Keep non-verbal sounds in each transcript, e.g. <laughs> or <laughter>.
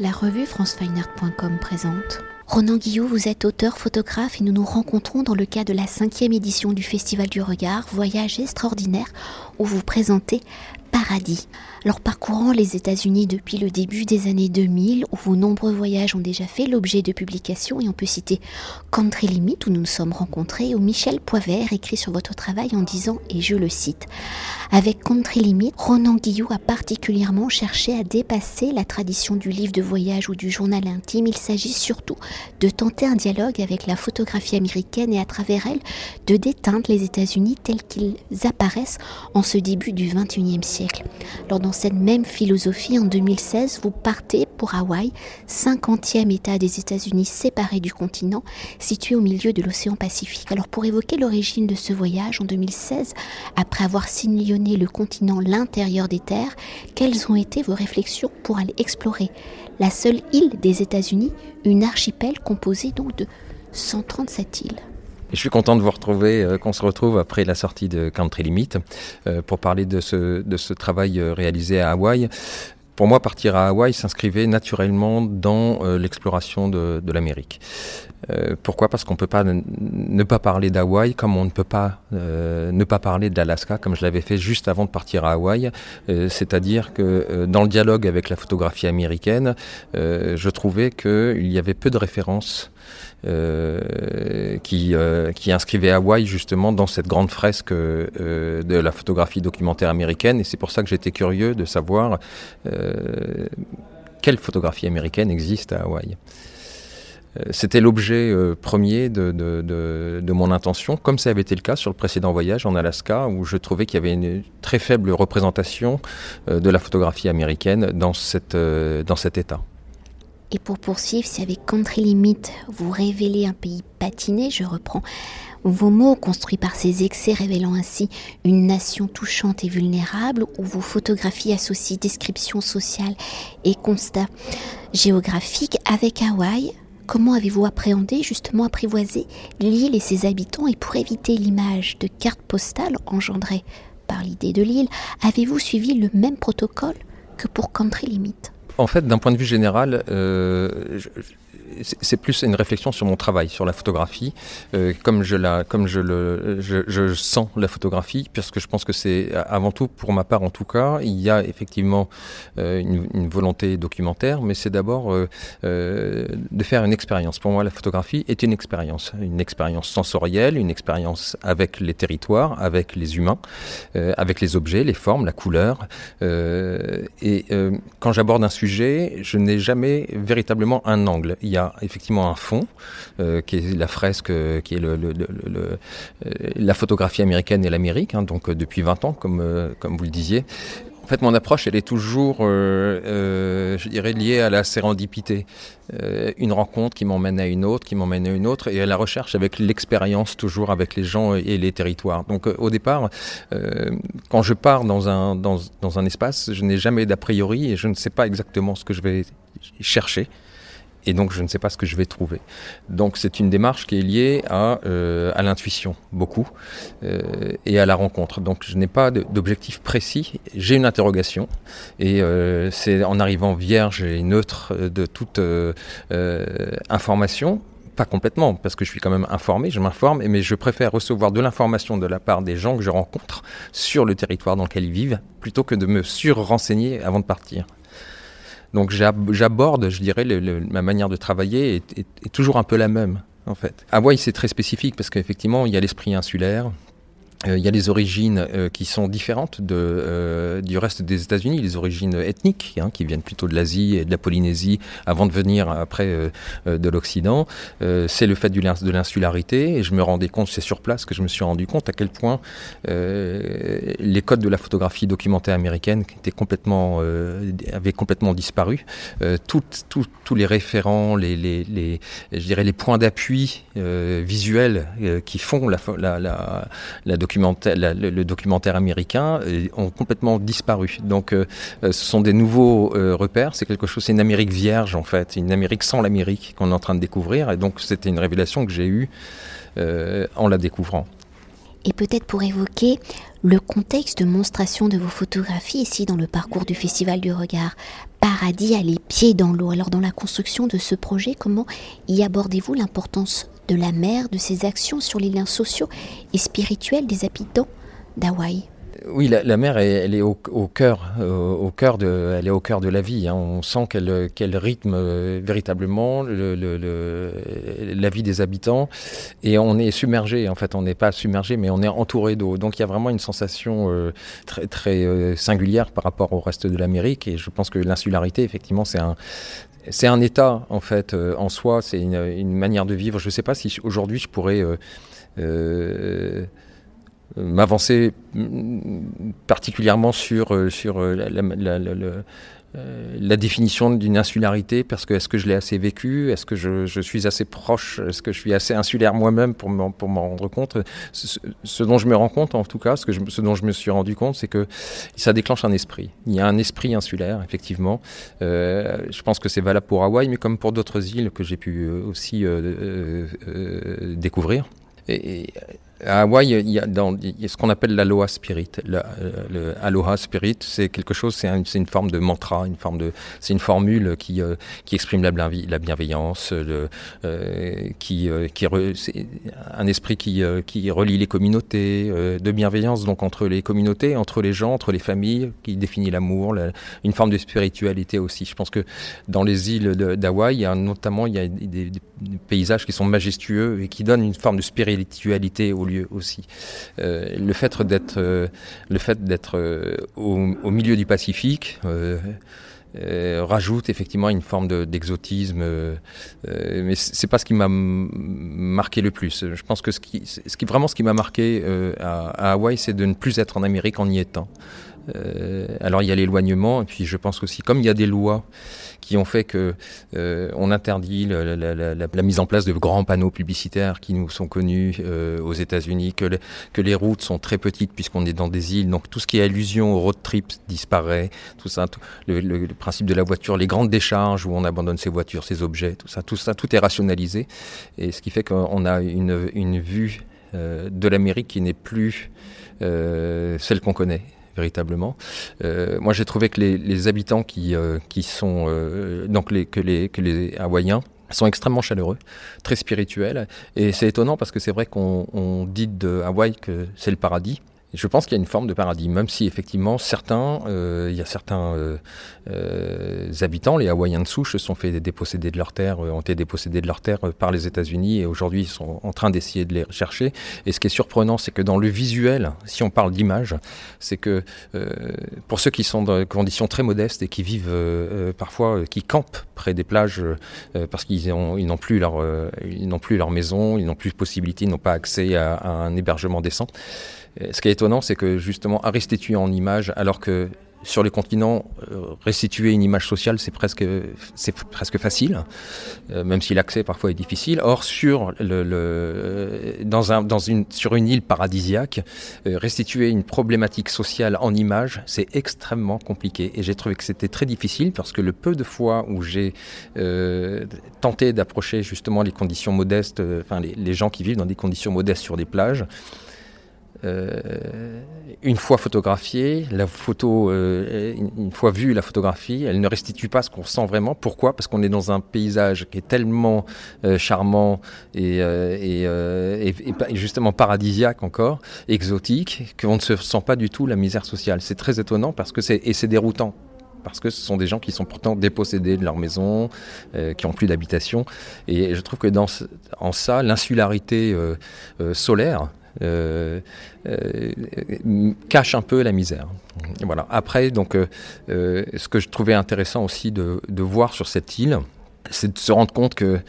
La revue francefineart.com présente. Ronan Guillou, vous êtes auteur, photographe et nous nous rencontrons dans le cadre de la cinquième édition du Festival du Regard, Voyage extraordinaire, où vous présentez Paradis. Alors parcourant les États-Unis depuis le début des années 2000, où vos nombreux voyages ont déjà fait l'objet de publications, et on peut citer Country Limit, où nous nous sommes rencontrés, où Michel Poivert écrit sur votre travail en disant, et je le cite, avec Country Limit, Ronan Guillou a particulièrement cherché à dépasser la tradition du livre de voyage ou du journal intime. Il s'agit surtout de tenter un dialogue avec la photographie américaine et à travers elle de déteindre les États-Unis tels qu'ils apparaissent en ce début du XXIe siècle. Alors dans cette même philosophie, en 2016, vous partez pour Hawaï, 50e État des États-Unis séparé du continent, situé au milieu de l'océan Pacifique. Alors pour évoquer l'origine de ce voyage en 2016, après avoir signé le continent, l'intérieur des terres, quelles ont été vos réflexions pour aller explorer la seule île des États-Unis, une archipel composée donc de 137 îles? Je suis content de vous retrouver, euh, qu'on se retrouve après la sortie de Country Limit euh, pour parler de ce, de ce travail euh, réalisé à Hawaï. Pour moi, partir à Hawaï s'inscrivait naturellement dans euh, l'exploration de, de l'Amérique. Euh, pourquoi? Parce qu'on ne peut pas ne pas parler d'Hawaï comme on ne peut pas ne pas parler de l'Alaska comme je l'avais fait juste avant de partir à Hawaï. C'est-à-dire que dans le dialogue avec la photographie américaine, je trouvais qu'il y avait peu de références qui, euh, qui inscrivait Hawaï justement dans cette grande fresque euh, de la photographie documentaire américaine. Et c'est pour ça que j'étais curieux de savoir quelle photographie américaine existe à Hawaï. C'était l'objet premier de, mon intention, comme ça avait été le cas sur le précédent voyage en Alaska, où je trouvais qu'il y avait une très faible représentation de la photographie américaine dans, cette, dans cet état. Et pour poursuivre, si avec Country Limit. Vous révélez un pays patiné, je reprends. Vos mots construits par ces excès révélant ainsi une nation touchante et vulnérable, où vos photographies associent description sociale et constat géographique avec Hawaï, comment avez-vous appréhendé, justement apprivoisé l'île et ses habitants? Et pour éviter l'image de carte postale engendrée par l'idée de l'île, avez-vous suivi le même protocole que pour Country Limit? En fait, d'un point de vue général, euh, c'est plus une réflexion sur mon travail, sur la photographie, euh, comme je la, comme je le, je, sens la photographie, puisque je pense que c'est avant tout, pour ma part en tout cas, il y a effectivement euh, une, une, volonté documentaire, mais c'est d'abord de faire une expérience. Pour moi, la photographie est une expérience, une expérience sensorielle, une expérience avec les territoires, avec les humains, avec les objets, les formes, la couleur. Et quand j'aborde un sujet, je n'ai jamais véritablement un angle. Il y a effectivement un fond, euh, qui est la fresque, euh, qui est le, euh, la photographie américaine et l'Amérique, hein, donc depuis 20 ans, comme vous le disiez. En fait, mon approche, elle est toujours, euh, euh, je dirais, liée à la sérendipité. Euh, une rencontre qui m'emmène à une autre, qui m'emmène à une autre, et à la recherche avec l'expérience, toujours avec les gens et les territoires. Donc, au départ, quand je pars dans un, dans, dans un espace, je n'ai jamais d'a priori et je ne sais pas exactement ce que je vais chercher et donc je ne sais pas ce que je vais trouver. Donc c'est une démarche qui est liée à, euh, l'intuition, beaucoup, euh, et à la rencontre. Donc je n'ai pas d'objectif précis, j'ai une interrogation, et euh, c'est en arrivant vierge et neutre de toute information, pas complètement, parce que je suis quand même informé, je m'informe, mais je préfère recevoir de l'information de la part des gens que je rencontre sur le territoire dans lequel ils vivent, plutôt que de me sur-renseigner avant de partir. Donc j'aborde, je dirais, le, ma manière de travailler est, toujours un peu la même, en fait. Hawaï, c'est très spécifique parce qu'effectivement, il y a l'esprit insulaire, euh, il y a les origines euh, qui sont différentes de, euh, du reste des États-Unis, les origines ethniques hein, qui viennent plutôt de l'Asie et de la Polynésie avant de venir après euh, de l'Occident. c'est le fait de l'insularité et je me rendais compte, c'est sur place que je me suis rendu compte à quel point les codes de la photographie documentaire américaine étaient complètement, avaient complètement disparu. Tous les référents, les, les, les, je dirais les points d'appui visuels qui font la, la, la, la documentaire, le, le, documentaire américain euh, ont complètement disparu. Donc, euh, euh, ce sont des nouveaux repères. C'est quelque chose, c'est une Amérique vierge en fait, une Amérique sans l'Amérique qu'on est en train de découvrir. Et donc, c'était une révélation que j'ai eue en la découvrant. Et peut-être pour évoquer le contexte de monstration de vos photographies ici dans le parcours du Festival du Regard. paradis à les pieds dans l'eau. Alors dans la construction de ce projet, comment y abordez-vous l'importance de la mer, de ses actions sur les liens sociaux et spirituels des habitants d'Hawaï oui, la, mer, elle, est au, cœur, au cœur de, elle est au cœur de la vie. Hein. On sent qu'elle, rythme euh, véritablement la vie des habitants, et on est submergé. En fait, on n'est pas submergé, mais on est entouré d'eau. Donc, il y a vraiment une sensation euh, très, très euh, singulière par rapport au reste de l'Amérique. Et je pense que l'insularité, effectivement, c'est un, c'est un état en fait en soi, c'est une, manière de vivre. Je ne sais pas si aujourd'hui je pourrais m'avancer particulièrement sur, euh, sur euh, euh, la, définition d'une insularité, parce que est-ce que je l'ai assez vécu, est-ce que je, suis assez proche, est-ce que je suis assez insulaire moi-même pour m'en, pour m'en rendre compte? Ce, dont je me rends compte, en tout cas, ce, que ce dont je me suis rendu compte, c'est que ça déclenche un esprit. Il y a un esprit insulaire, effectivement. je pense que c'est valable pour Hawaï, mais comme pour d'autres îles que j'ai pu aussi découvrir. Et, à Hawaï, il y a, ce qu'on appelle l'aloha spirit. Le, aloha spirit, c'est quelque chose, c'est une forme de mantra, une forme de, c'est une formule qui, euh, qui exprime la, la bienveillance, le, euh, qui, euh, qui un esprit qui, qui relie les communautés, de bienveillance donc entre les communautés, entre les gens, entre les familles, qui définit l'amour, une forme de spiritualité aussi. Je pense que dans les îles d'Hawaï, notamment il y a des, des, paysages qui sont majestueux et qui donnent une forme de spiritualité au lieu aussi. Euh, le fait d'être, euh, euh, au, milieu du Pacifique. rajoute effectivement une forme d'exotisme, mais c'est pas ce qui m'a marqué le plus. Je pense que ce qui, vraiment ce qui m'a marqué à Hawaï, c'est de ne plus être en Amérique en y étant. Alors il y a l'éloignement, et puis je pense aussi, comme il y a des lois qui ont fait que euh, on interdit la, mise en place de grands panneaux publicitaires qui nous sont connus euh, aux États-Unis, que, que les routes sont très petites puisqu'on est dans des îles, donc tout ce qui est allusion au road trip disparaît, tout ça, le, principe de la voiture, les grandes décharges où on abandonne ses voitures, ses objets, tout ça, tout ça, tout est rationalisé, et ce qui fait qu'on a une, une vue euh, de l'Amérique qui n'est plus celle qu'on connaît véritablement. Euh, moi, j'ai trouvé que les, habitants qui, euh, qui sont euh, donc les, que les que les Hawaïens sont extrêmement chaleureux, très spirituels, et c'est étonnant parce que c'est vrai qu'on dit de Hawaï que c'est le paradis. Je pense qu'il y a une forme de paradis, même si effectivement certains, euh, il y a certains euh, euh, habitants, les Hawaïens de souche, se sont fait déposséder de leurs terres, ont été dépossédés de leurs terres par les États-Unis et aujourd'hui ils sont en train d'essayer de les rechercher. Et ce qui est surprenant, c'est que dans le visuel, si on parle d'image, c'est que pour ceux qui sont dans des conditions très modestes et qui vivent parfois, qui campent près des plages parce qu'ils n'ont plus leur, ils n'ont plus leur maison, ils n'ont plus de possibilité, ils n'ont pas accès à un hébergement décent. Ce qui est étonnant, c'est que justement, à restituer en image, alors que sur les continents, euh, restituer une image sociale, c'est presque, c'est presque facile, euh, même si l'accès parfois est difficile. Or, sur, le, dans un, dans une, sur une île paradisiaque, euh, restituer une problématique sociale en image, c'est extrêmement compliqué. Et j'ai trouvé que c'était très difficile parce que le peu de fois où j'ai tenté d'approcher justement les conditions modestes, enfin les gens qui vivent dans des conditions modestes sur des plages, euh, une fois photographiée, la photo, euh, une fois vue la photographie, elle ne restitue pas ce qu'on sent vraiment. Pourquoi? Parce qu'on est dans un paysage qui est tellement euh, charmant et, justement paradisiaque encore, exotique, qu'on ne se sent pas du tout la misère sociale. C'est très étonnant parce que c'est et c'est déroutant parce que ce sont des gens qui sont pourtant dépossédés de leur maison, qui ont plus d'habitation. Et je trouve que dans en ça, l'insularité solaire euh, euh, cache un peu la misère. Voilà. Après, donc, euh, ce que je trouvais intéressant aussi de, voir sur cette île, c'est de se rendre compte que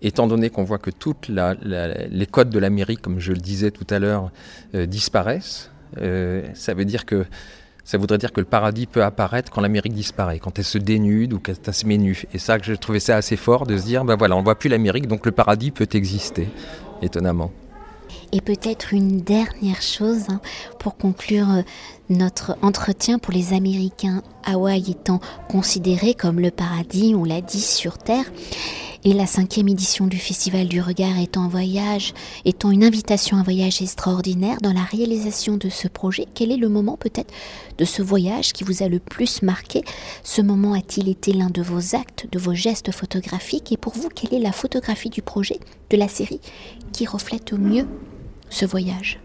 étant donné qu'on voit que toutes les codes de l'Amérique, comme je le disais tout à l'heure, disparaissent, ça veut dire que ça voudrait dire que le paradis peut apparaître quand l'Amérique disparaît, quand elle se dénude ou qu'elle se met nue. Et ça, je trouvais ça assez fort de se dire, ben voilà, on voit plus l'Amérique, donc le paradis peut exister, étonnamment. Et peut-être une dernière chose hein, pour conclure euh, notre entretien pour les Américains, Hawaï étant considéré comme le paradis, on l'a dit, sur Terre. Et la cinquième édition du Festival du Regard étant un voyage, étant une invitation à un voyage extraordinaire dans la réalisation de ce projet, quel est le moment peut-être de ce voyage qui vous a le plus marqué? Ce moment a-t-il été l'un de vos actes, de vos gestes photographiques? Et pour vous, quelle est la photographie du projet, de la série, qui reflète au mieux ce voyage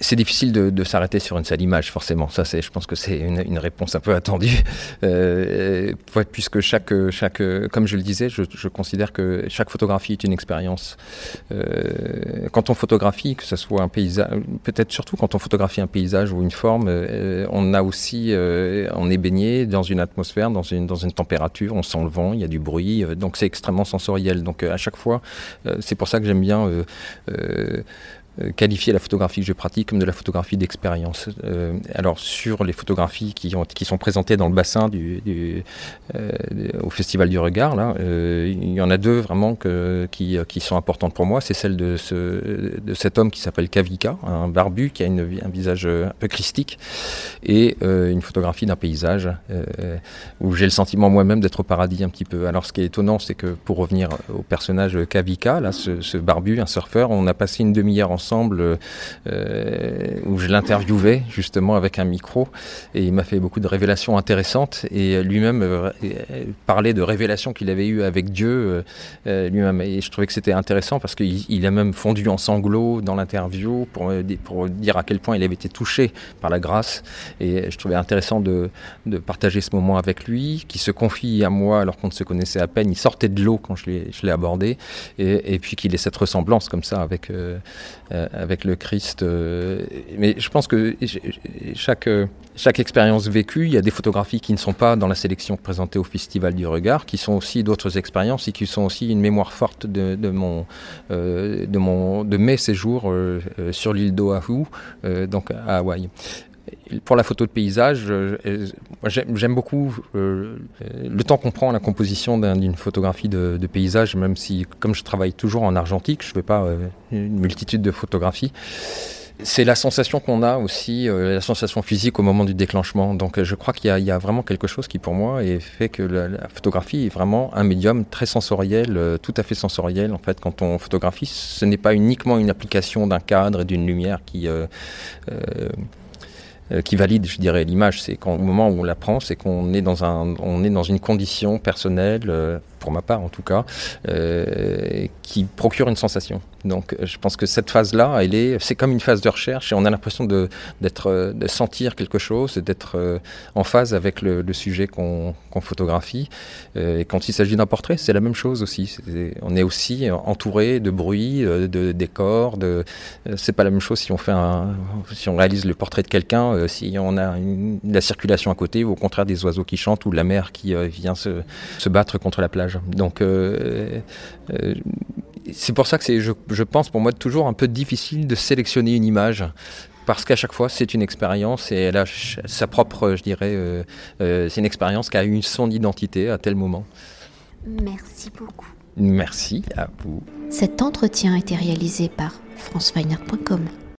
c'est difficile de, s'arrêter sur une seule image, forcément. Ça, c'est, je pense que c'est une, réponse un peu attendue, <laughs> euh, puisque chaque, chaque, comme je le disais, je, considère que chaque photographie est une expérience. Euh, quand on photographie, que ce soit un paysage, peut-être surtout quand on photographie un paysage ou une forme, euh, on a aussi, on est baigné dans une atmosphère, dans une, dans une température, on sent le vent, il y a du bruit, donc c'est extrêmement sensoriel. Donc à chaque fois, c'est pour ça que j'aime bien qualifier la photographie que je pratique comme de la photographie d'expérience. Euh, alors sur les photographies qui, ont, qui sont présentées dans le bassin du, euh, au Festival du Regard, là, il y en a deux vraiment que, qui, qui, sont importantes pour moi. C'est celle de, ce, de cet homme qui s'appelle Kavika, un barbu qui a une, un visage un peu christique, et une photographie d'un paysage où j'ai le sentiment moi-même d'être au paradis un petit peu. Alors ce qui est étonnant, c'est que pour revenir au personnage Kavika, là, ce, ce barbu, un surfeur, on a passé une demi-heure ensemble ensemble euh, où je l'interviewais justement avec un micro et il m'a fait beaucoup de révélations intéressantes et lui-même euh, parlait de révélations qu'il avait eues avec Dieu euh, lui-même et je trouvais que c'était intéressant parce qu'il a même fondu en sanglots dans l'interview pour, dire à quel point il avait été touché par la grâce et je trouvais intéressant de, partager ce moment avec lui qui se confie à moi alors qu'on ne se connaissait à peine. Il sortait de l'eau quand je l'ai abordé et, puis qu'il ait cette ressemblance comme ça avec euh, avec le Christ. Euh, mais je pense que chaque, chaque expérience vécue, il y a des photographies qui ne sont pas dans la sélection présentée au Festival du Regard, qui sont aussi d'autres expériences et qui sont aussi une mémoire forte de, de mon, euh, de, mon, de mes séjours sur l'île d'Oahu, donc à Hawaï pour la photo de paysage, euh, j'aime beaucoup euh, le temps qu'on prend à la composition d'une photographie de, paysage, même si, comme je travaille toujours en argentique, je ne fais pas euh, une multitude de photographies. C'est la sensation qu'on a aussi, la sensation physique au moment du déclenchement. Donc je crois qu'il y, a vraiment quelque chose qui pour moi fait que la, photographie est vraiment un médium très sensoriel, tout à fait sensoriel. En fait, quand on photographie, ce n'est pas uniquement une application d'un cadre et d'une lumière qui euh, qui valide, je dirais, l'image. C'est qu'au moment où on la prend, c'est qu'on est dans un, on est dans une condition personnelle, euh, pour ma part en tout cas, euh, qui procure une sensation. Donc je pense que cette phase-là, elle est, c'est comme une phase de recherche et on a l'impression de, d'être, de sentir quelque chose, d'être en phase avec le, sujet qu'on, photographie. Et quand il s'agit d'un portrait, c'est la même chose aussi. on est aussi entouré de bruit, de décors. De, c'est pas la même chose si on fait un, si on réalise le portrait de quelqu'un euh, si on a la circulation à côté, ou au contraire des oiseaux qui chantent, ou la mer qui euh, vient se, battre contre la plage. Donc euh, c'est pour ça que c'est, je, pense pour moi toujours un peu difficile de sélectionner une image parce qu'à chaque fois c'est une expérience et elle a sa propre, je dirais, c'est une expérience qui a eu son identité à tel moment. Merci beaucoup. Merci à vous. Cet entretien a été réalisé par franceweiner.com.